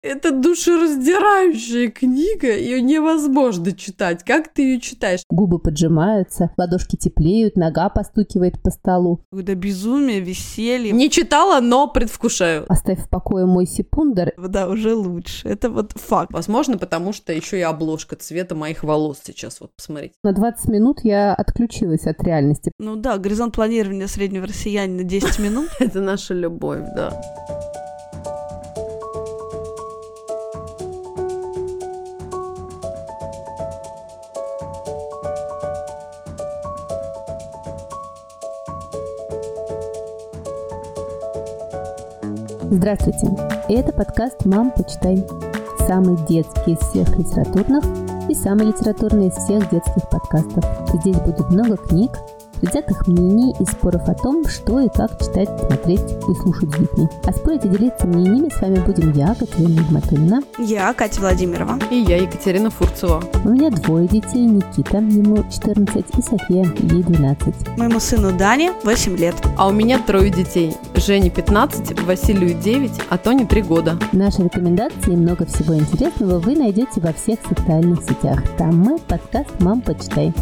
Это душераздирающая книга, ее невозможно читать. Как ты ее читаешь? Губы поджимаются, ладошки теплеют, нога постукивает по столу. Когда безумие, веселье. Не читала, но предвкушаю. Оставь в покое мой секундер. Да, уже лучше. Это вот факт. Возможно, потому что еще и обложка цвета моих волос сейчас. Вот посмотрите. На 20 минут я отключилась от реальности. Ну да, горизонт планирования среднего россиянина 10 минут. Это наша любовь, да. Здравствуйте! Это подкаст «Мам, почитай». Самый детский из всех литературных и самый литературный из всех детских подкастов. Здесь будет много книг, предвзятых мнений и споров о том, что и как читать, смотреть и слушать детьми. А спорить и делиться мнениями с вами будем я, Катерина Игматуллина. Я, Катя Владимирова. И я, Екатерина Фурцева. У меня двое детей, Никита, ему 14, и София, ей 12. Моему сыну Дане 8 лет. А у меня трое детей. Жене 15, Василию 9, а Тоне 3 года. Наши рекомендации и много всего интересного вы найдете во всех социальных сетях. Там мы подкаст «Мам, почитай».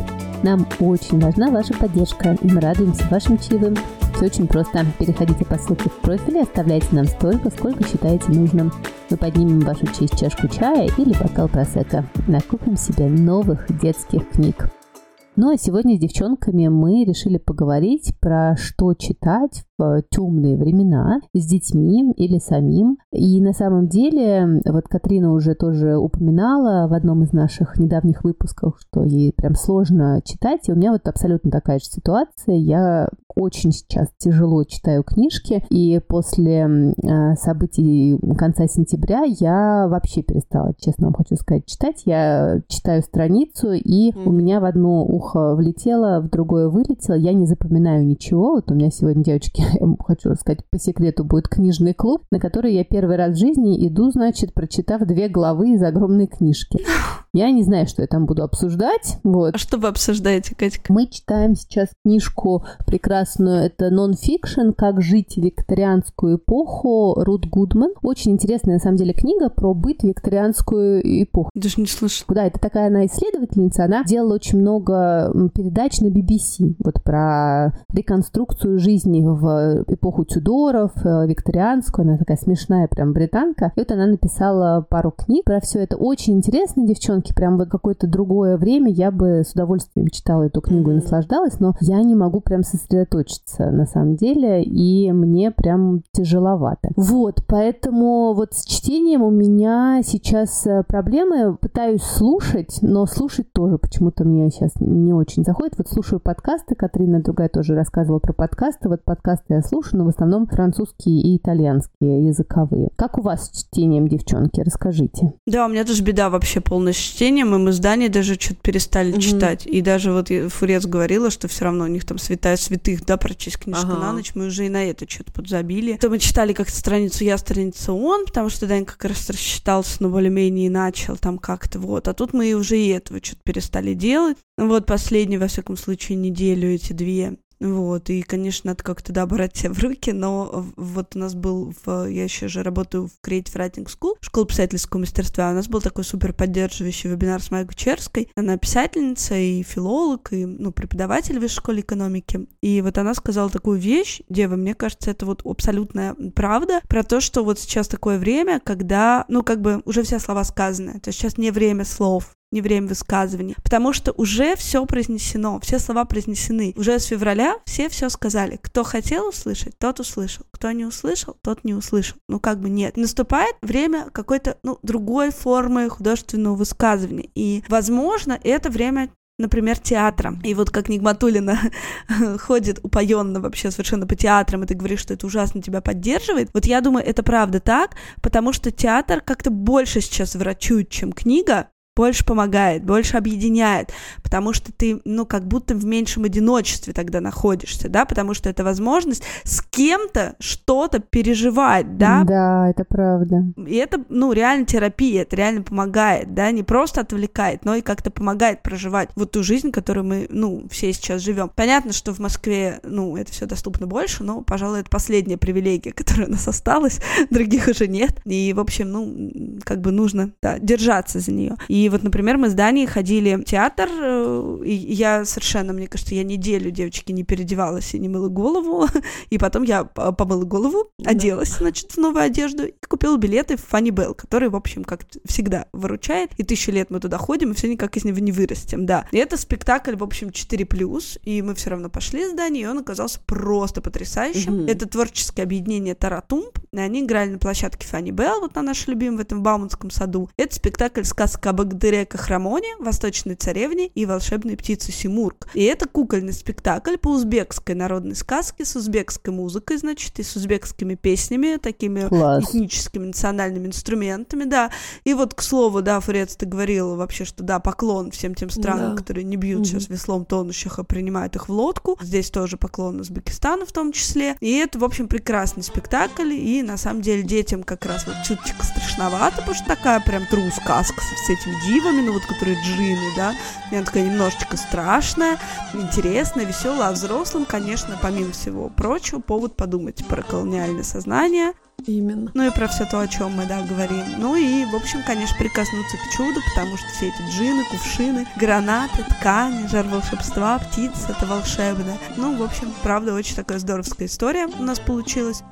Нам очень важна ваша поддержка, и мы радуемся вашим чаевым. Все очень просто. Переходите по ссылке в профиле, оставляйте нам столько, сколько считаете нужным. Мы поднимем вашу честь чашку чая или бокал просека. Накупим себе новых детских книг. Ну а сегодня с девчонками мы решили поговорить про что читать в темные времена с детьми или самим. И на самом деле, вот Катрина уже тоже упоминала в одном из наших недавних выпусков, что ей прям сложно читать. И у меня вот абсолютно такая же ситуация. Я очень сейчас тяжело читаю книжки, и после э, событий конца сентября я вообще перестала, честно вам хочу сказать, читать. Я читаю страницу, и mm. у меня в одно ухо влетело, в другое вылетело. Я не запоминаю ничего. Вот у меня сегодня, девочки, хочу сказать, по секрету будет книжный клуб, на который я первый раз в жизни иду, значит, прочитав две главы из огромной книжки. Я не знаю, что я там буду обсуждать. Вот. А что вы обсуждаете, Катька? Мы читаем сейчас книжку прекрасную. Это нон-фикшн «Как жить в викторианскую эпоху» Рут Гудман. Очень интересная, на самом деле, книга про быт викторианскую эпоху. Даже не слышала. Да, это такая она исследовательница. Она делала очень много передач на BBC вот про реконструкцию жизни в эпоху Тюдоров, э, викторианскую. Она такая смешная прям британка. И вот она написала пару книг про все это. Очень интересно, девчонки прям в какое-то другое время я бы с удовольствием читала эту книгу и наслаждалась, но я не могу прям сосредоточиться на самом деле, и мне прям тяжеловато. Вот, поэтому вот с чтением у меня сейчас э, проблемы. Пытаюсь слушать, но слушать тоже почему-то мне сейчас не очень заходит. Вот слушаю подкасты, Катрина другая тоже рассказывала про подкасты. Вот подкасты я слушаю, но в основном французские и итальянские языковые. Как у вас с чтением, девчонки? Расскажите. Да, у меня тоже беда вообще полностью чтением, и мы здание даже что-то перестали mm-hmm. читать. И даже вот Фурец говорила, что все равно у них там святая святых, да, прочесть книжку ага. на ночь, мы уже и на это что-то подзабили. То мы читали как-то страницу я, страницу он, потому что Дань как раз рассчитался, но более-менее начал там как-то вот. А тут мы уже и этого что-то перестали делать. Вот последнюю, во всяком случае, неделю эти две вот, и, конечно, надо как-то, да, брать себя в руки, но вот у нас был, в, я еще же работаю в Creative Writing School, школа писательского мастерства, у нас был такой супер поддерживающий вебинар с Майей Гучерской, она писательница и филолог, и, ну, преподаватель в школе экономики, и вот она сказала такую вещь, дева, мне кажется, это вот абсолютная правда, про то, что вот сейчас такое время, когда, ну, как бы уже все слова сказаны, то есть сейчас не время слов, не время высказывания, потому что уже все произнесено, все слова произнесены. Уже с февраля все все сказали. Кто хотел услышать, тот услышал. Кто не услышал, тот не услышал. Ну, как бы нет. Наступает время какой-то, ну, другой формы художественного высказывания. И, возможно, это время например, театра. И вот как Нигматулина ходит упоенно вообще совершенно по театрам, и ты говоришь, что это ужасно тебя поддерживает. Вот я думаю, это правда так, потому что театр как-то больше сейчас врачует, чем книга, больше помогает, больше объединяет, потому что ты, ну, как будто в меньшем одиночестве тогда находишься, да, потому что это возможность с кем-то что-то переживать, да. Да, это правда. И это, ну, реально терапия, это реально помогает, да, не просто отвлекает, но и как-то помогает проживать вот ту жизнь, которую мы, ну, все сейчас живем. Понятно, что в Москве, ну, это все доступно больше, но, пожалуй, это последняя привилегия, которая у нас осталась, других уже нет. И, в общем, ну, как бы нужно, да, держаться за нее. И вот, например, мы с Данией ходили в театр, э, и я совершенно, мне кажется, я неделю, девочки, не переодевалась и не мыла голову, и потом я помыла голову, оделась, значит, в новую одежду, и купила билеты в Фанни Белл, который, в общем, как всегда выручает, и тысячу лет мы туда ходим, и все никак из него не вырастем, да. И это спектакль, в общем, 4+, и мы все равно пошли с Данией, и он оказался просто потрясающим. Mm-hmm. Это творческое объединение Таратумб, и они играли на площадке Фанни Белл, вот на наш любимый в этом Бауманском саду. Это спектакль «Сказка об Кахрамоне», «Восточной царевне» и «Волшебной птице Симург». И это кукольный спектакль по узбекской народной сказке с узбекской музыкой, значит, и с узбекскими песнями, такими Класс. этническими национальными инструментами, да. И вот, к слову, да, Фурец, ты говорила вообще, что да, поклон всем тем странам, да. которые не бьют угу. сейчас веслом тонущих, а принимают их в лодку. Здесь тоже поклон Узбекистану в том числе. И это, в общем, прекрасный спектакль, и на самом деле детям как раз вот чуточку страшновато, потому что такая прям true сказка с этими дивами, ну вот которые джины, да, и она такая немножечко страшная, интересная, веселая, а взрослым, конечно, помимо всего прочего, повод подумать про колониальное сознание, Именно. Ну и про все то, о чем мы, да, говорим. Ну и, в общем, конечно, прикоснуться к чуду, потому что все эти джины, кувшины, гранаты, ткани, жар волшебства, птицы, это волшебно. Ну, в общем, правда, очень такая здоровская история у нас получилась.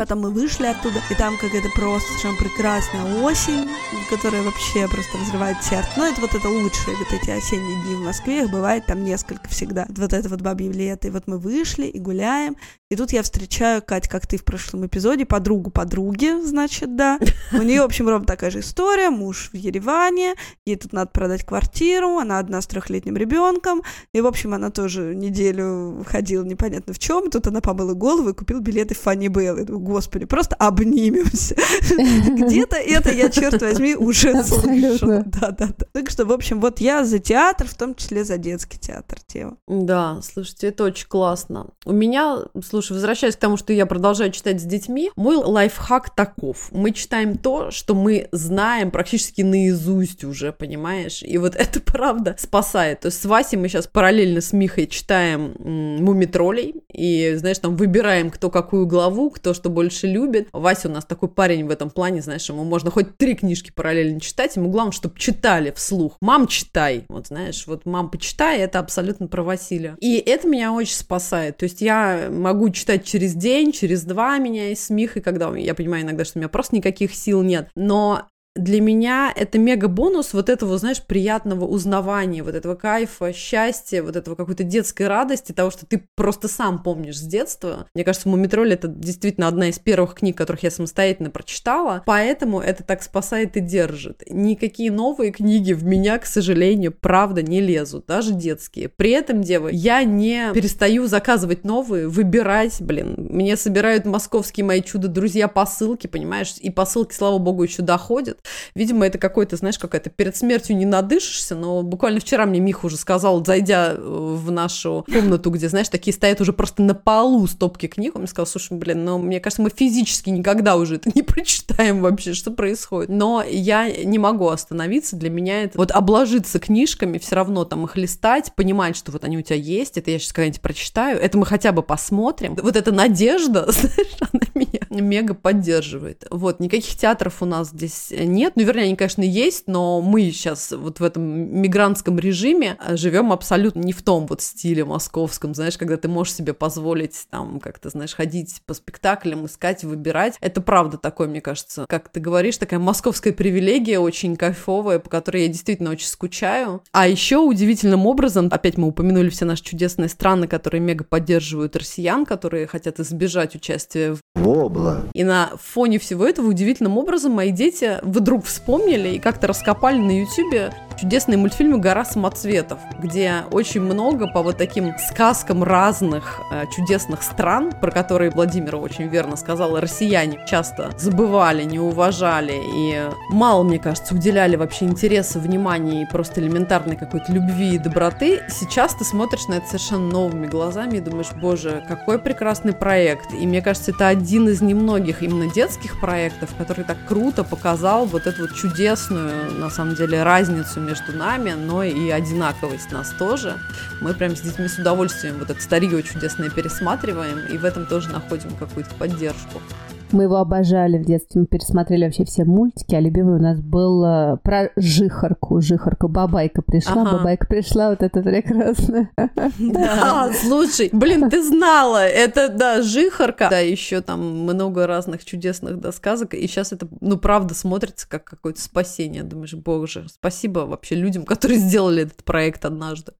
Потом мы вышли оттуда, и там какая-то просто совершенно прекрасная осень, которая вообще просто разрывает сердце. Но это вот это лучшие вот эти осенние дни в Москве, их бывает там несколько всегда. Вот это вот бабье лето. И вот мы вышли и гуляем, и тут я встречаю, Кать, как ты в прошлом эпизоде, подругу подруги, значит, да. У нее, в общем, ровно такая же история. Муж в Ереване, ей тут надо продать квартиру, она одна с трехлетним ребенком. И, в общем, она тоже неделю ходила непонятно в чем. Тут она помыла голову и купила билеты в Фанни Белл. Господи, просто обнимемся. Где-то это я, черт возьми, уже слышу. Да-да-да. Так что, в общем, вот я за театр, в том числе за детский театр тема. Да, слушайте, это очень классно. У меня, слушай, Слушай, возвращаясь к тому, что я продолжаю читать с детьми, мой лайфхак таков. Мы читаем то, что мы знаем практически наизусть уже, понимаешь? И вот это правда спасает. То есть с Васей мы сейчас параллельно с Михой читаем «Мумитролей», и, знаешь, там выбираем, кто какую главу, кто что больше любит. Вася у нас такой парень в этом плане, знаешь, ему можно хоть три книжки параллельно читать, ему главное, чтобы читали вслух. Мам, читай. Вот, знаешь, вот мам, почитай, это абсолютно про Василия. И это меня очень спасает. То есть я могу читать через день, через два меня и с Михой, когда я понимаю иногда, что у меня просто никаких сил нет. Но для меня это мега бонус вот этого, знаешь, приятного узнавания, вот этого кайфа, счастья, вот этого какой-то детской радости, того, что ты просто сам помнишь с детства. Мне кажется, «Мумитроль» — это действительно одна из первых книг, которых я самостоятельно прочитала, поэтому это так спасает и держит. Никакие новые книги в меня, к сожалению, правда не лезут, даже детские. При этом, девы, я не перестаю заказывать новые, выбирать, блин. Мне собирают московские мои чудо-друзья посылки, понимаешь, и посылки, слава богу, еще доходят. Видимо, это какой-то, знаешь, какая-то перед смертью не надышишься, но буквально вчера мне Миха уже сказал, зайдя э, в нашу комнату, где, знаешь, такие стоят уже просто на полу стопки книг, он мне сказал, слушай, блин, ну, мне кажется, мы физически никогда уже это не прочитаем вообще, что происходит. Но я не могу остановиться, для меня это вот обложиться книжками, все равно там их листать, понимать, что вот они у тебя есть, это я сейчас когда-нибудь прочитаю, это мы хотя бы посмотрим. Вот эта надежда, знаешь, она меня мега поддерживает. Вот, никаких театров у нас здесь нет. Ну, вернее, они, конечно, есть, но мы сейчас вот в этом мигрантском режиме э, живем абсолютно не в том вот стиле московском, знаешь, когда ты можешь себе позволить там как-то, знаешь, ходить по спектаклям, искать, выбирать. Это правда такое, мне кажется, как ты говоришь, такая московская привилегия очень кайфовая, по которой я действительно очень скучаю. А еще удивительным образом, опять мы упомянули все наши чудесные страны, которые мега поддерживают россиян, которые хотят избежать участия в Вобла. И на фоне всего этого удивительным образом мои дети в вдруг вспомнили и как-то раскопали на Ютубе чудесные мультфильмы «Гора самоцветов», где очень много по вот таким сказкам разных э, чудесных стран, про которые Владимир очень верно сказал, россияне часто забывали, не уважали и мало, мне кажется, уделяли вообще интереса, внимания и просто элементарной какой-то любви и доброты. Сейчас ты смотришь на это совершенно новыми глазами и думаешь, боже, какой прекрасный проект. И мне кажется, это один из немногих именно детских проектов, который так круто показал вот эту вот чудесную, на самом деле, разницу между нами, но и одинаковость нас тоже. Мы прям с детьми с удовольствием вот это старье чудесное пересматриваем, и в этом тоже находим какую-то поддержку. Мы его обожали в детстве, мы пересмотрели вообще все мультики, а любимый у нас был э, про жихарку. Жихарка, бабайка пришла, ага. бабайка пришла, вот это прекрасно. Да, слушай, блин, ты знала, это, да, жихарка. Да, еще там много разных чудесных, да, сказок, и сейчас это, ну, правда, смотрится как какое-то спасение. Думаешь, боже, спасибо вообще людям, которые сделали этот проект однажды.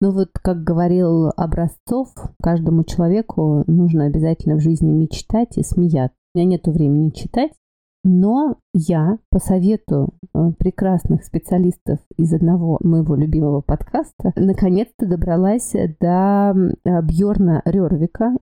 Ну вот, как говорил Образцов, каждому человеку нужно обязательно в жизни мечтать и смеяться. Меня нет времени читать, но я по совету э, прекрасных специалистов из одного моего любимого подкаста наконец-то добралась до Бьорна Рервика.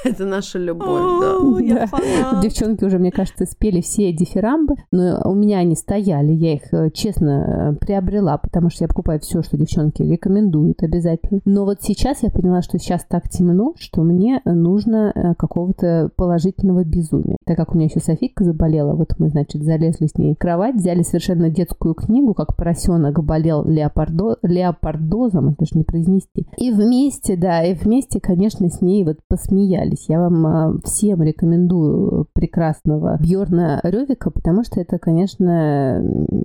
Это наша любовь, да. Девчонки уже, мне кажется, спели все дифирамбы, но у меня они стояли, я их, э, честно, э, приобрела, потому что я покупаю все, что девчонки рекомендуют обязательно. Но вот сейчас я поняла, что сейчас так темно, что мне нужно э, какого-то положительного безумия. Так как у меня еще Софийка заболела, вот мы, значит, залезли с ней в кровать, взяли совершенно детскую книгу, как поросенок болел леопардо... леопардозом, это же не произнести. И вместе, да, и вместе, конечно, с ней вот посмеялись. Я вам а, всем рекомендую прекрасного Бьорна Ревика, потому что это, конечно,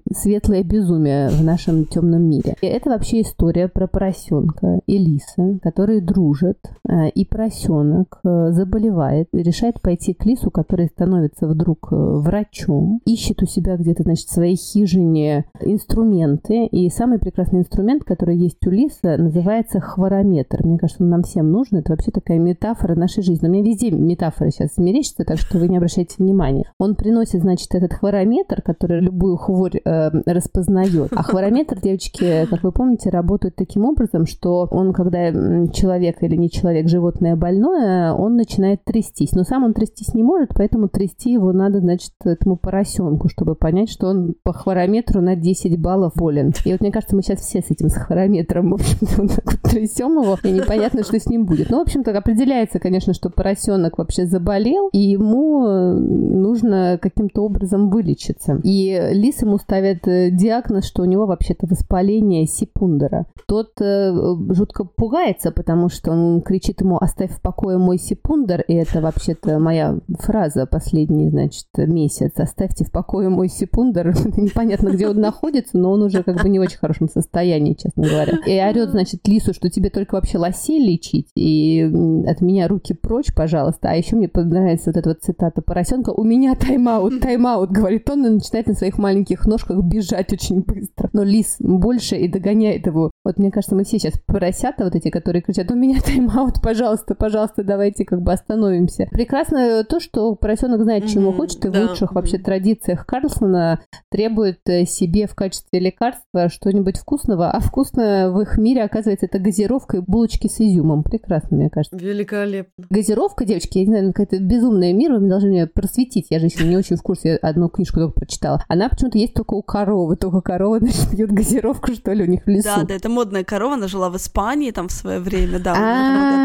светлое безумие в нашем темном мире. И это вообще история про поросенка и лиса, которые дружат, а, и поросенок а, заболевает, решает пойти к лису, который становится вдруг врачом, ищет у себя где-то, значит, в своей хижине инструменты, и самый прекрасный инструмент, который есть у лиса, называется хворометр. Мне кажется, он нам всем нужен. Это вообще такая метафора нашей жизни. У меня везде метафоры сейчас мерещатся, так что вы не обращайте внимания. Он приносит, значит, этот хворометр, который любую хворь э, распознает. А хворометр, девочки, как вы помните, работает таким образом, что он, когда человек или не человек, животное больное, он начинает трястись. Но сам он трястись не может, поэтому трясти его надо, значит, этому поросенку, чтобы понять, что он по хворометру на 10 баллов болен. И вот мне кажется, мы сейчас все с этим с хворометром, в общем-то, трясем его, и непонятно, что с ним будет. Ну, в общем-то, определяется, конечно, что поросенок вообще заболел, и ему э, нужно каким-то образом вылечиться. И лис ему ставит э, диагноз, что у него вообще-то воспаление сипундера. Тот э, жутко пугается, потому что он кричит ему «оставь в покое мой сипундер», и это вообще-то моя фраза последний, значит, месяц. «Оставьте в покое мой сипундер». Непонятно, где он находится, но он уже как бы не в очень хорошем состоянии, честно говоря. И орет, значит, лису, что тебе только вообще лосей лечить, и от меня руки прочь прочь, пожалуйста. А еще мне понравится вот эта вот цитата поросенка. У меня тайм-аут, тайм-аут, говорит он, и начинает на своих маленьких ножках бежать очень быстро. Но лис больше и догоняет его. Вот мне кажется, мы все сейчас поросята вот эти, которые кричат, у меня тайм-аут, пожалуйста, пожалуйста, давайте как бы остановимся. Прекрасно то, что поросенок знает, чему mm-hmm, хочет, и да. в лучших вообще традициях Карлсона требует э, себе в качестве лекарства что-нибудь вкусного, а вкусно в их мире, оказывается, это газировка и булочки с изюмом. Прекрасно, мне кажется. Великолепно газировка, девочки, я не знаю, какая-то безумная мир, вы должны меня просветить. Я же еще не очень в курсе, одну книжку только прочитала. Она почему-то есть только у коровы. Только корова, значит, пьет газировку, что ли, у них в лесу. Да, да, это модная корова, она жила в Испании там в свое время, да,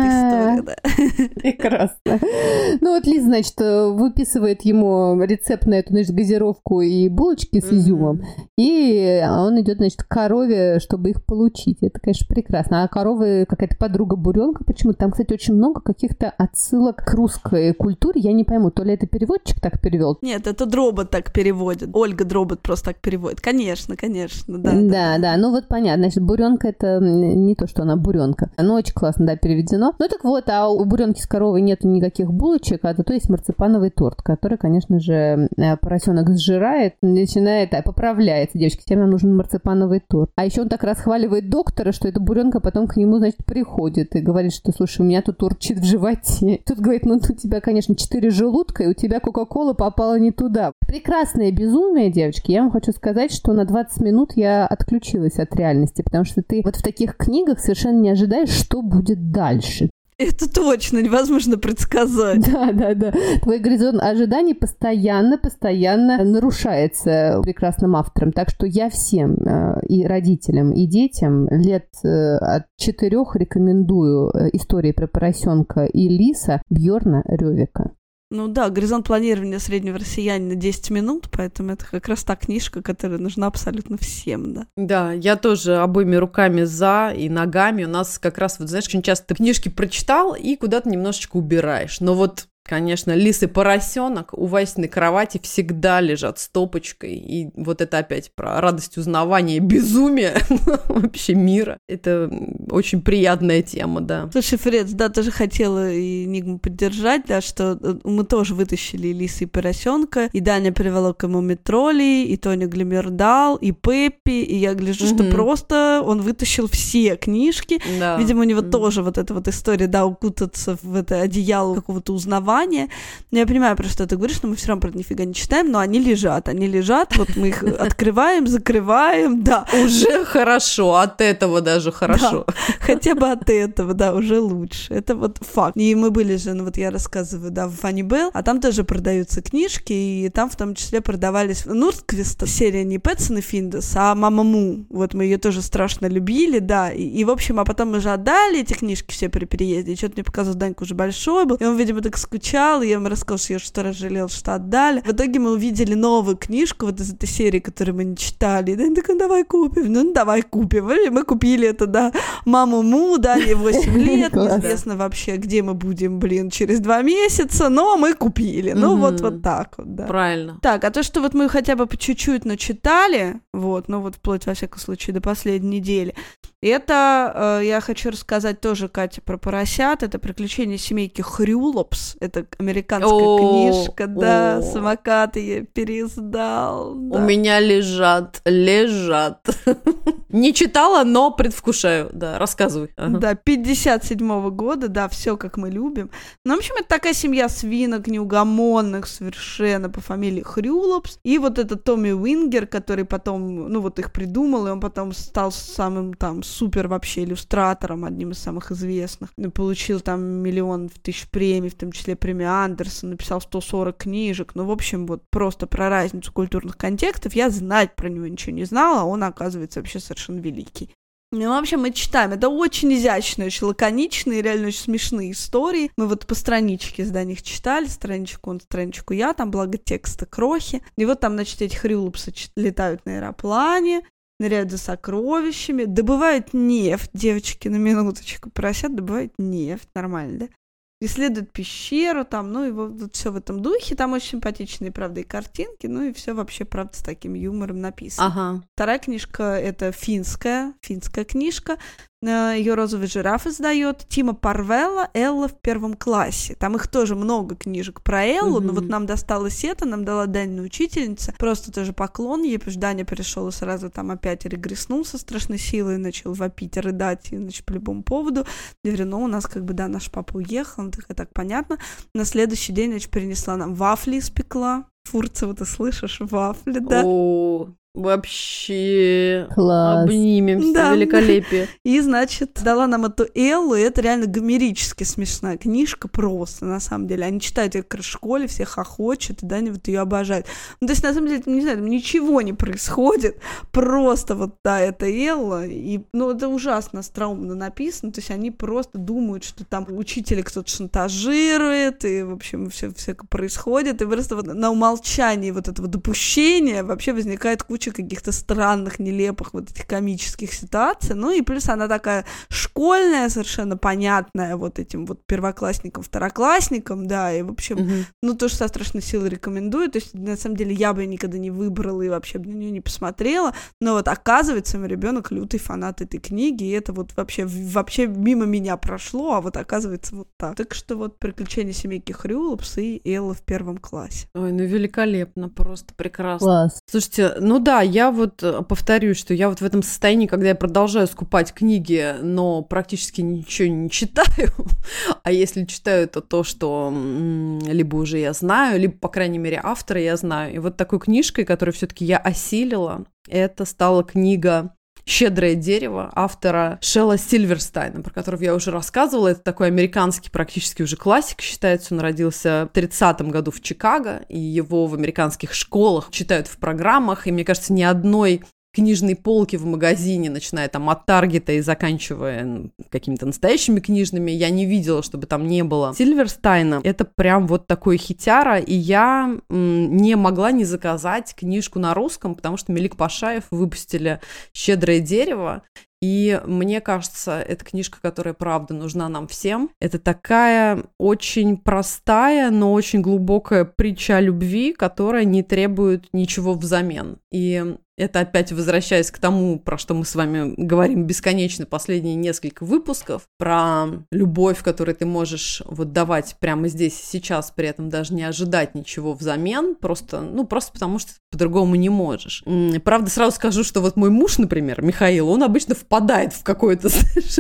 история, да. Прекрасно. Ну вот Лиза, значит, выписывает ему рецепт на эту, значит, газировку и булочки с изюмом, и он идет, значит, к корове, чтобы их получить. Это, конечно, прекрасно. А коровы какая-то подруга буренка почему-то. Там, кстати, очень много каких-то отсылок к русской культуре. Я не пойму, то ли это переводчик так перевел? Нет, это Дробот так переводит. Ольга Дробот просто так переводит. Конечно, конечно, да. Да, да, да. Ну вот понятно. Значит, буренка это не то, что она буренка. Ну, очень классно, да, переведено. Ну так вот, а у буренки с коровой нету никаких булочек, а зато есть марципановый торт, который, конечно же, э, поросенок сжирает, начинает, а, поправляется. Девочки, всем нам нужен марципановый торт. А еще он так расхваливает доктора, что эта буренка потом к нему, значит, приходит и говорит, что, слушай, у меня тут урчит в животе. Тут говорит, ну у тебя, конечно, четыре желудка, и у тебя Кока-Кола попала не туда. Прекрасное безумие, девочки. Я вам хочу сказать, что на 20 минут я отключилась от реальности, потому что ты вот в таких книгах совершенно не ожидаешь, что будет дальше. Это точно невозможно предсказать. Да, да, да. Твой горизонт ожиданий постоянно, постоянно нарушается прекрасным автором. Так что я всем э, и родителям, и детям лет э, от четырех рекомендую э, истории про поросенка и лиса Бьорна Ревика. Ну да, горизонт планирования среднего россиянина 10 минут, поэтому это как раз та книжка, которая нужна абсолютно всем, да. Да, я тоже обоими руками за и ногами. У нас как раз, вот знаешь, очень часто ты книжки прочитал и куда-то немножечко убираешь. Но вот Конечно, лис и поросенок у Васиной кровати всегда лежат стопочкой. И вот это опять про радость узнавания, безумие вообще мира. Это очень приятная тема, да. Слушай, Фред, да, тоже хотела и Нигму поддержать, да, что э, мы тоже вытащили лиса и поросенка, и Даня привела к ему метроли, и Тоня Глимердал, и Пеппи, и я гляжу, что просто он вытащил все книжки. Да. Видимо, у него тоже вот эта вот история, да, укутаться в это одеяло какого-то узнавания, внимание. Но я понимаю, про что ты говоришь, но мы все равно про это нифига не читаем, но они лежат, они лежат, вот мы их открываем, закрываем, да. Уже хорошо, от этого даже хорошо. Да, хотя бы от этого, да, уже лучше. Это вот факт. И мы были же, ну вот я рассказываю, да, в Фанни Белл, а там тоже продаются книжки, и там в том числе продавались Нуртквиста, серия не Пэтсон и Финдес, а Мама Му. Вот мы ее тоже страшно любили, да, и, и в общем, а потом мы же отдали эти книжки все при переезде, и что-то мне показал Данька уже большой был, и он, видимо, так скучал и я ему рассказал, что я что разжалел, что отдали. В итоге мы увидели новую книжку вот из этой серии, которую мы не читали. И Дань такой, ну давай купим. Ну, давай купим. И мы купили это, да, маму Му, да, ей 8 лет. Неизвестно вообще, где мы будем, блин, через два месяца, но мы купили. Ну, вот, вот так вот, да. Правильно. Так, а то, что вот мы хотя бы по чуть-чуть начитали, вот, ну вот вплоть, во всяком случае, до последней недели, это э, я хочу рассказать тоже, Катя, про поросят. Это приключения семейки Хрюлопс. Это американская о, книжка, да, самокат я переиздал. Да. У меня лежат, лежат. Не читала, но предвкушаю. Да, рассказывай. Ага. Да, 57-го года, да, все как мы любим. Ну, в общем, это такая семья свинок неугомонных совершенно по фамилии Хрюлопс. И вот этот Томи Унгерер, который потом, ну, вот их придумал, и он потом стал самым там супер вообще иллюстратором, одним из самых известных. Получил там миллион тысяч премий, в том числе премию Андерсена, написал 140 книжек. Ну, в общем, вот просто про разницу культурных контекстов я знать про него ничего не знала, а он, оказывается, вообще совершенно великий. Ну, в общем, мы читаем. Это очень изящные, очень лаконичные, реально очень смешные истории. Мы вот по страничке из них читали, страничку он, страничку я, там благо текста крохи. И вот там, значит, эти хрюлупсы летают на аэроплане, ныряют за сокровищами, добывают нефть, девочки, на минуточку просят, добывают нефть, нормально, да? исследует пещеру, там, ну и вот, все в этом духе, там очень симпатичные, правда, и картинки, ну и все вообще, правда, с таким юмором написано. Ага. Вторая книжка это финская, финская книжка, ее розовый жираф издает. Тима Парвелла «Элла в первом классе». Там их тоже много книжек про Эллу, mm-hmm. но вот нам досталось это, нам дала Данина учительница. Просто тоже поклон ей, потому что Даня пришел и сразу там опять регреснул со страшной силой, начал вопить, рыдать, и, значит, по любому поводу. Я говорю, ну, у нас как бы, да, наш папа уехал, ну, так, так понятно. На следующий день, значит, принесла нам вафли испекла. Фурцева, ты слышишь? Вафли, да? О, Вообще Класс. обнимемся, да. великолепие. И, значит, дала нам эту Эллу, и это реально гомерически смешная книжка просто, на самом деле. Они читают ее в школе, все хохочут, и Даня вот ее обожает. Ну, то есть, на самом деле, не знаю, там ничего не происходит, просто вот, да, это Элла, и, ну, это ужасно остроумно написано, то есть они просто думают, что там учителя кто-то шантажирует, и, в общем, все, все происходит, и просто вот на умолчании вот этого допущения вообще возникает куча куча каких-то странных, нелепых вот этих комических ситуаций. Ну и плюс она такая школьная, совершенно понятная вот этим вот первоклассникам, второклассникам, да, и в общем, угу. ну то, что со страшной силой рекомендую, то есть на самом деле я бы никогда не выбрала и вообще бы на нее не посмотрела, но вот оказывается, мой ребенок лютый фанат этой книги, и это вот вообще, вообще мимо меня прошло, а вот оказывается вот так. Так что вот «Приключения семейки Хрюлопс» и Элла в первом классе. Ой, ну великолепно, просто прекрасно. Класс. Слушайте, ну да, я вот э, повторюсь, что я вот в этом состоянии, когда я продолжаю скупать книги, но практически ничего не читаю, а если читаю, то то, что либо уже я знаю, либо, по крайней мере, автора я знаю. И вот такой книжкой, которую все-таки я осилила, это стала книга «Щедрое дерево» автора Шелла Сильверстайна, про которого я уже рассказывала. Это такой американский практически уже классик считается. Он родился в 30-м году в Чикаго, и его в американских школах читают в программах. И мне кажется, ни одной книжной полки в магазине, начиная там от Таргета и заканчивая какими-то настоящими книжными, я не видела, чтобы там не было Сильверстайна. Это прям вот такой хитяра, и я не могла не заказать книжку на русском, потому что Мелик Пашаев выпустили «Щедрое дерево», и мне кажется, это книжка, которая правда нужна нам всем. Это такая очень простая, но очень глубокая притча о любви, которая не требует ничего взамен. И это опять возвращаясь к тому, про что мы с вами говорим бесконечно последние несколько выпусков, про любовь, которую ты можешь вот давать прямо здесь и сейчас, при этом даже не ожидать ничего взамен, просто, ну, просто потому что по-другому не можешь. Правда, сразу скажу, что вот мой муж, например, Михаил, он обычно впадает в какое-то,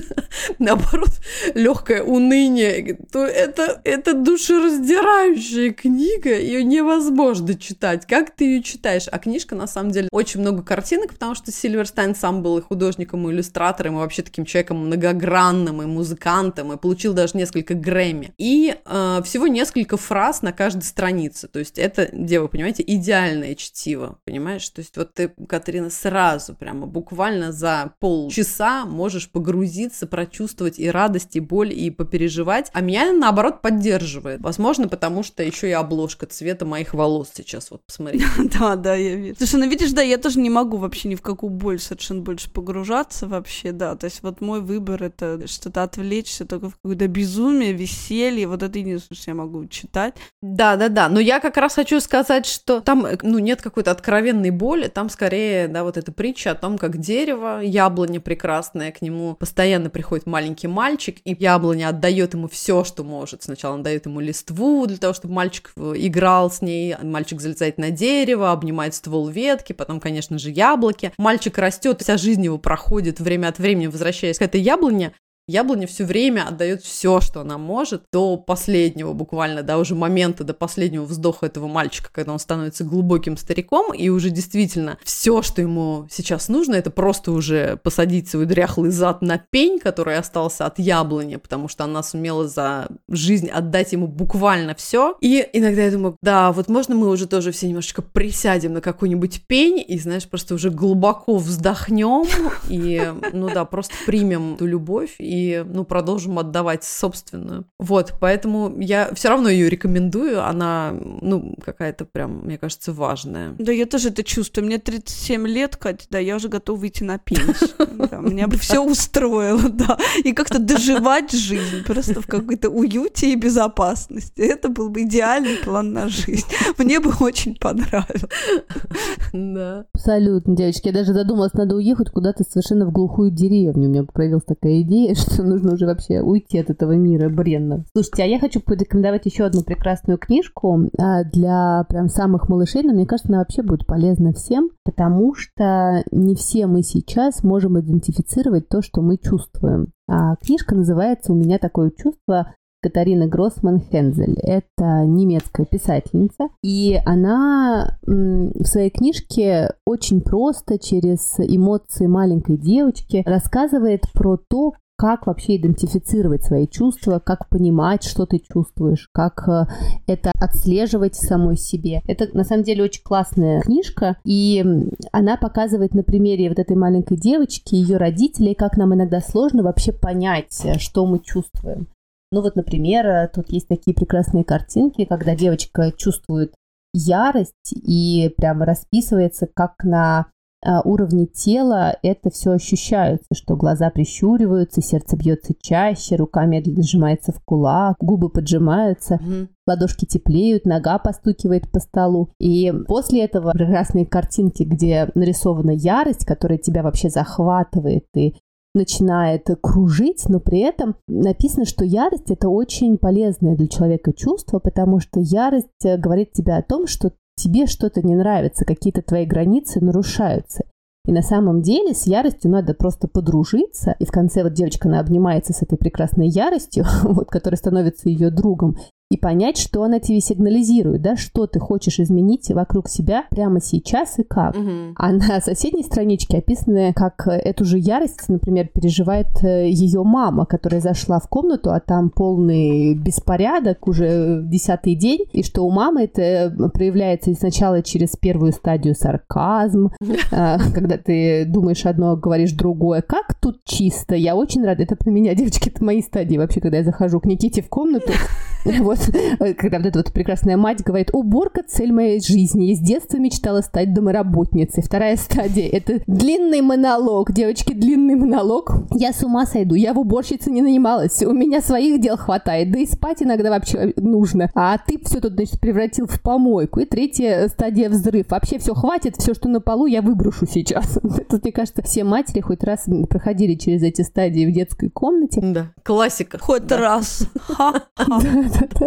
наоборот, легкое уныние, то это, это душераздирающая книга, ее невозможно читать. Как ты ее читаешь? А книжка, на самом деле, очень много картинок, потому что Сильверстайн сам был и художником, и иллюстратором, и вообще таким человеком многогранным, и музыкантом, и получил даже несколько Грэмми. И э, всего несколько фраз на каждой странице. То есть это, где вы понимаете, идеальное чтиво, понимаешь? То есть вот ты, Катерина, сразу прямо буквально за полчаса можешь погрузиться, прочувствовать и радость, и боль, и попереживать. А меня, наоборот, поддерживает. Возможно, потому что еще и обложка цвета моих волос сейчас. Вот посмотри. Да, да, я вижу. Слушай, ну видишь, да, я тоже не могу вообще ни в какую боль совершенно больше погружаться вообще, да. То есть вот мой выбор — это что-то отвлечься только в какое-то безумие, веселье. Вот это единственное, что я могу читать. Да-да-да. Но я как раз хочу сказать, что там, ну, нет какой-то откровенной боли. Там скорее, да, вот эта притча о том, как дерево, яблоня прекрасное, к нему постоянно приходит маленький мальчик, и яблоня отдает ему все, что может. Сначала он дает ему листву для того, чтобы мальчик играл с ней, мальчик залезает на дерево, обнимает ствол ветки, потом, конечно, конечно же, яблоки. Мальчик растет, вся жизнь его проходит время от времени, возвращаясь к этой яблоне, Яблоня все время отдает все, что она может, до последнего буквально, да, уже момента, до последнего вздоха этого мальчика, когда он становится глубоким стариком, и уже действительно все, что ему сейчас нужно, это просто уже посадить свой дряхлый зад на пень, который остался от яблони, потому что она сумела за жизнь отдать ему буквально все. И иногда я думаю, да, вот можно мы уже тоже все немножечко присядем на какой-нибудь пень и, знаешь, просто уже глубоко вздохнем и, ну да, просто примем эту любовь и и, ну, продолжим отдавать собственную. Вот, поэтому я все равно ее рекомендую, она, ну, какая-то прям, мне кажется, важная. Да, я тоже это чувствую. Мне 37 лет, Катя, да, я уже готова выйти на пенсию. Меня бы все устроило, да. И как-то доживать жизнь просто в какой-то уюте и безопасности. Это был бы идеальный план на жизнь. Мне бы очень понравилось. Да. Абсолютно, девочки. Я даже задумалась, надо уехать куда-то совершенно в глухую деревню. У меня появилась такая идея, что нужно уже вообще уйти от этого мира бренного. Слушайте, а я хочу порекомендовать еще одну прекрасную книжку а, для прям самых малышей, но мне кажется, она вообще будет полезна всем, потому что не все мы сейчас можем идентифицировать то, что мы чувствуем. А книжка называется «У меня такое чувство» Катарина Гроссман Хензель. Это немецкая писательница. И она в своей книжке очень просто через эмоции маленькой девочки рассказывает про то, как вообще идентифицировать свои чувства, как понимать, что ты чувствуешь, как э, это отслеживать самой себе. Это на самом деле очень классная книжка, и она показывает на примере вот этой маленькой девочки, ее родителей, как нам иногда сложно вообще понять, э, что мы чувствуем. Ну вот, например, э, тут есть такие прекрасные картинки, когда девочка чувствует ярость и прямо расписывается, как на уровне тела это все ощущается, что глаза прищуриваются, сердце бьется чаще, рука медленно сжимается в кулак, губы поджимаются, mm-hmm. ладошки теплеют, нога постукивает по столу. И после этого прекрасные картинки, где нарисована ярость, которая тебя вообще захватывает и начинает кружить, но при этом написано, что ярость это очень полезное для человека чувство, потому что ярость говорит тебе о том, что тебе что-то не нравится, какие-то твои границы нарушаются. И на самом деле с яростью надо просто подружиться. И в конце вот девочка, она обнимается с этой прекрасной яростью, вот, которая становится ее другом и понять, что она тебе сигнализирует, да, что ты хочешь изменить вокруг себя прямо сейчас и как. Угу. А на соседней страничке описано, как эту же ярость, например, переживает э, ее мама, которая зашла в комнату, а там полный беспорядок уже десятый день, и что у мамы это проявляется сначала через первую стадию сарказм, а, когда ты думаешь одно, говоришь другое. Как тут чисто? Я очень рада. Это про меня, девочки, это мои стадии вообще, когда я захожу к Никите в комнату. Вот, когда вот эта вот прекрасная мать говорит, уборка — цель моей жизни. Я с детства мечтала стать домоработницей. Вторая стадия — это длинный монолог. Девочки, длинный монолог. Я с ума сойду. Я в уборщице не нанималась. У меня своих дел хватает. Да и спать иногда вообще нужно. А ты все тут, значит, превратил в помойку. И третья стадия — взрыв. Вообще все хватит. Все, что на полу, я выброшу сейчас. Тут, мне кажется, все матери хоть раз проходили через эти стадии в детской комнате. Да, классика. Хоть да. раз.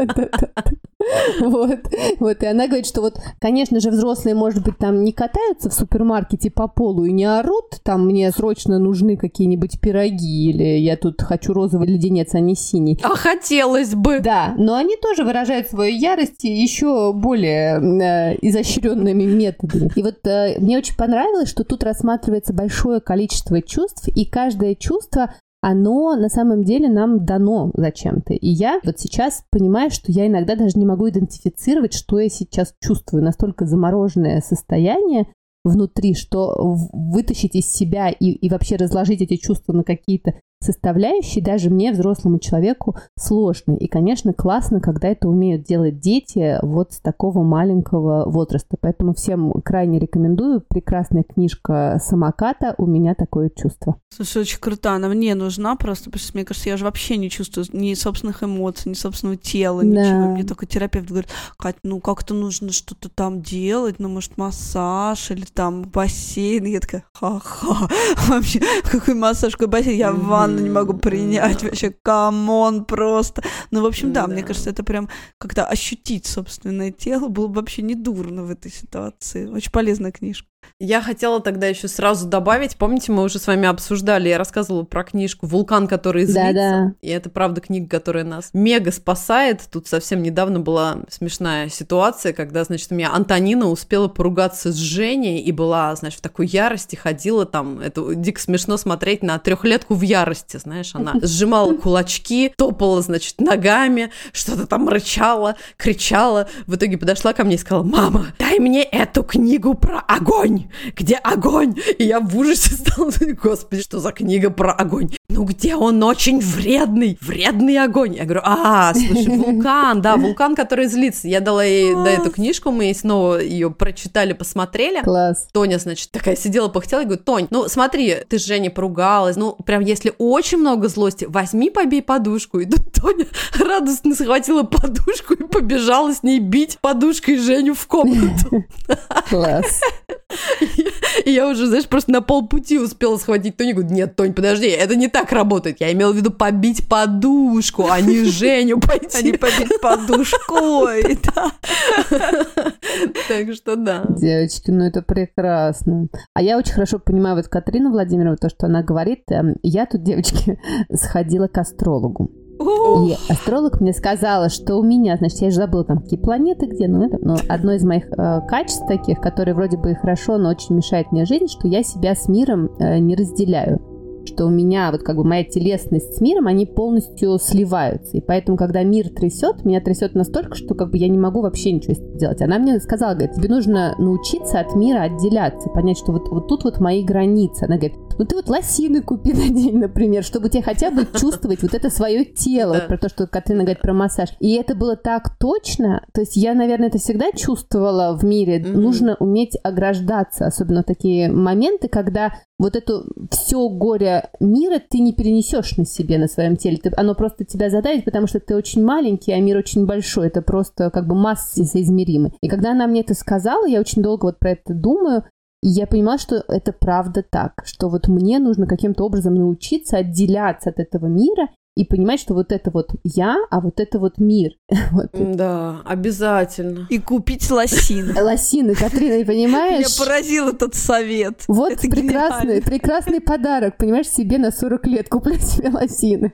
Вот. Вот. И она говорит, что вот, конечно же, взрослые, может быть, там не катаются в супермаркете по полу и не орут, там мне срочно нужны какие-нибудь пироги, или я тут хочу розовый леденец, а не синий. А хотелось бы. Да, но они тоже выражают свою ярость еще более э, изощренными методами. И вот э, мне очень понравилось, что тут рассматривается большое количество чувств, и каждое чувство оно на самом деле нам дано зачем-то. И я вот сейчас понимаю, что я иногда даже не могу идентифицировать, что я сейчас чувствую. Настолько замороженное состояние внутри, что вытащить из себя и, и вообще разложить эти чувства на какие-то составляющие даже мне, взрослому человеку, сложно. И, конечно, классно, когда это умеют делать дети вот с такого маленького возраста. Поэтому всем крайне рекомендую. Прекрасная книжка «Самоката». У меня такое чувство. Слушай, очень круто. Она мне нужна просто, потому что, мне кажется, я же вообще не чувствую ни собственных эмоций, ни собственного тела, да. ничего. Мне только терапевт говорит, Кать, ну как-то нужно что-то там делать, ну, может, массаж или там бассейн. И я такая, ха-ха, вообще, какой массаж, какой бассейн? Я в ванну не могу принять, вообще, come on просто. Ну, в общем, да, мне кажется, это прям как-то ощутить собственное тело было бы вообще не дурно в этой ситуации. Очень полезная книжка. Я хотела тогда еще сразу добавить, помните, мы уже с вами обсуждали, я рассказывала про книжку «Вулкан, который злится», Да-да. и это, правда, книга, которая нас мега спасает. Тут совсем недавно была смешная ситуация, когда, значит, у меня Антонина успела поругаться с Женей и была, значит, в такой ярости, ходила там, это дико смешно смотреть на трехлетку в ярости, знаешь, она сжимала кулачки, топала, значит, ногами, что-то там рычала, кричала, в итоге подошла ко мне и сказала, мама, дай мне эту книгу про огонь, где огонь? И я в ужасе стала, господи, что за книга про огонь? Ну где он очень вредный, вредный огонь? Я говорю, а, слушай, вулкан, да, вулкан, который злится. Я дала ей да, эту книжку, мы ей снова ее прочитали, посмотрели. Класс. Тоня, значит, такая сидела, похотела, и говорю, Тонь, ну смотри, ты с Женей поругалась, ну прям если очень много злости, возьми, побей подушку. И тут Тоня радостно схватила подушку и побежала с ней бить подушкой Женю в комнату. Класс. И я уже, знаешь, просто на полпути успела схватить Тоню. Говорю, нет, Тонь, подожди, это не так работает. Я имела в виду побить подушку, а не Женю пойти. А не побить подушку, да. Так что да. Девочки, ну это прекрасно. А я очень хорошо понимаю вот Катрину Владимирову, то, что она говорит. Эм, я тут, девочки, сходила к астрологу. И астролог мне сказала, что у меня, значит, я же забыла там какие планеты где, ну это, но одно из моих э, качеств таких, которые вроде бы и хорошо, но очень мешает мне жизнь, что я себя с миром э, не разделяю что у меня вот как бы моя телесность с миром, они полностью сливаются. И поэтому, когда мир трясет, меня трясет настолько, что как бы я не могу вообще ничего сделать. Она мне сказала, говорит, тебе нужно научиться от мира отделяться, понять, что вот, вот тут вот мои границы. Она говорит, ну ты вот лосины купи на день, например, чтобы тебе хотя бы чувствовать вот это свое тело, вот про то, что Катрина говорит про массаж. И это было так точно, то есть я, наверное, это всегда чувствовала в мире. Нужно уметь ограждаться, особенно такие моменты, когда вот это все горе мира ты не перенесешь на себе, на своем теле. Ты, оно просто тебя задавит, потому что ты очень маленький, а мир очень большой. Это просто как бы массы соизмеримы. И когда она мне это сказала, я очень долго вот про это думаю, и я понимала, что это правда так, что вот мне нужно каким-то образом научиться отделяться от этого мира и понимать, что вот это вот я, а вот это вот мир. вот. Да, обязательно. И купить лосины. Лосины, Катрина, понимаешь? Меня поразил этот совет. Вот это прекрасный, гениально. прекрасный подарок, понимаешь, себе на 40 лет куплять себе лосины.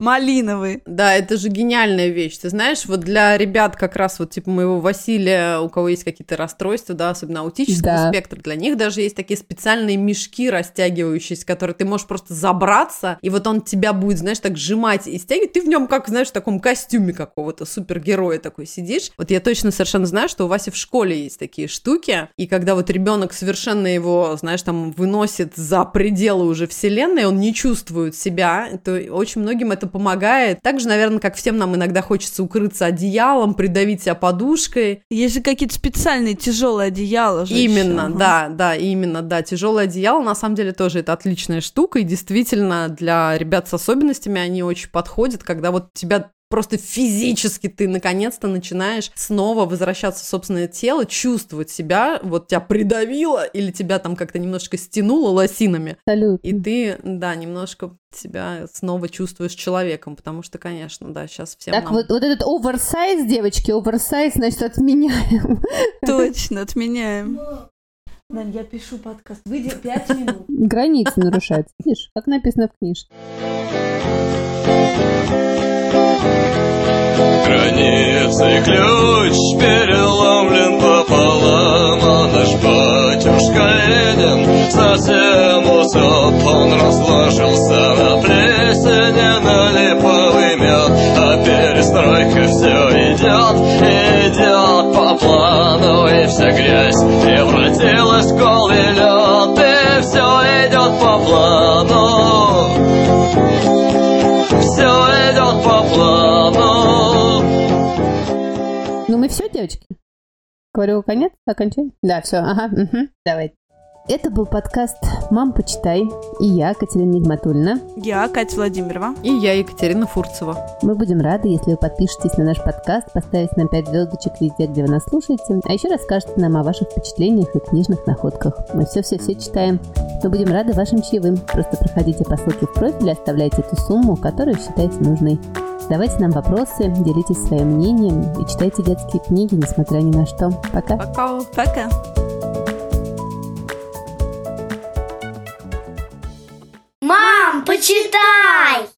Малиновые. Да, это же гениальная вещь. Ты знаешь, вот для ребят как раз вот типа моего Василия, у кого есть какие-то расстройства, да, особенно аутического да. спектра, для них даже есть такие специальные мешки растягивающиеся, которые ты можешь просто забраться, и вот он тебя будет, знаешь, так сжимать и стягивать. Ты в нем как, знаешь, в таком костюме какого-то супергероя такой сидишь. Вот я точно совершенно знаю, что у Васи в школе есть такие штуки, и когда вот ребенок совершенно его, знаешь, там выносит за пределы уже вселенной, он не чувствует себя, то очень многим это помогает. Также, наверное, как всем нам иногда хочется укрыться одеялом, придавить себя подушкой. Есть же какие-то специальные тяжелые одеяла. Же именно, еще. да, да, именно, да. Тяжелое одеяло на самом деле тоже это отличная штука, и действительно для ребят с особенностями они очень подходят, когда вот тебя просто физически ты наконец-то начинаешь снова возвращаться в собственное тело, чувствовать себя, вот тебя придавило или тебя там как-то немножко стянуло лосинами. Абсолютно. И ты, да, немножко себя снова чувствуешь человеком, потому что, конечно, да, сейчас всем Так, нам... вот, вот этот оверсайз, девочки, оверсайз, значит, отменяем. Точно, отменяем. Нань, я пишу подкаст. Выйди пять минут. Границы нарушаются. Видишь, как написано в книжке. Границы ключ переломлен пополам, а наш батюшка Ленин совсем усоп. Он разложился на плесени, на липовый мед, а перестройка все идет, идет по плану, вся грязь превратилась в лед, и все идет по плану. Все идет по плану. Ну мы все, девочки? Говорю, конец, окончание? Да, все, ага, угу, давай. Это был подкаст «Мам, почитай». И я, Катерина Нигматульна. Я, Катя Владимирова. И я, Екатерина Фурцева. Мы будем рады, если вы подпишетесь на наш подкаст, поставите нам 5 звездочек везде, где вы нас слушаете, а еще расскажете нам о ваших впечатлениях и книжных находках. Мы все-все-все читаем. Мы будем рады вашим чаевым. Просто проходите по ссылке в профиле, оставляйте ту сумму, которую считаете нужной. Задавайте нам вопросы, делитесь своим мнением и читайте детские книги, несмотря ни на что. Пока. Пока. Пока. Мам, почитай!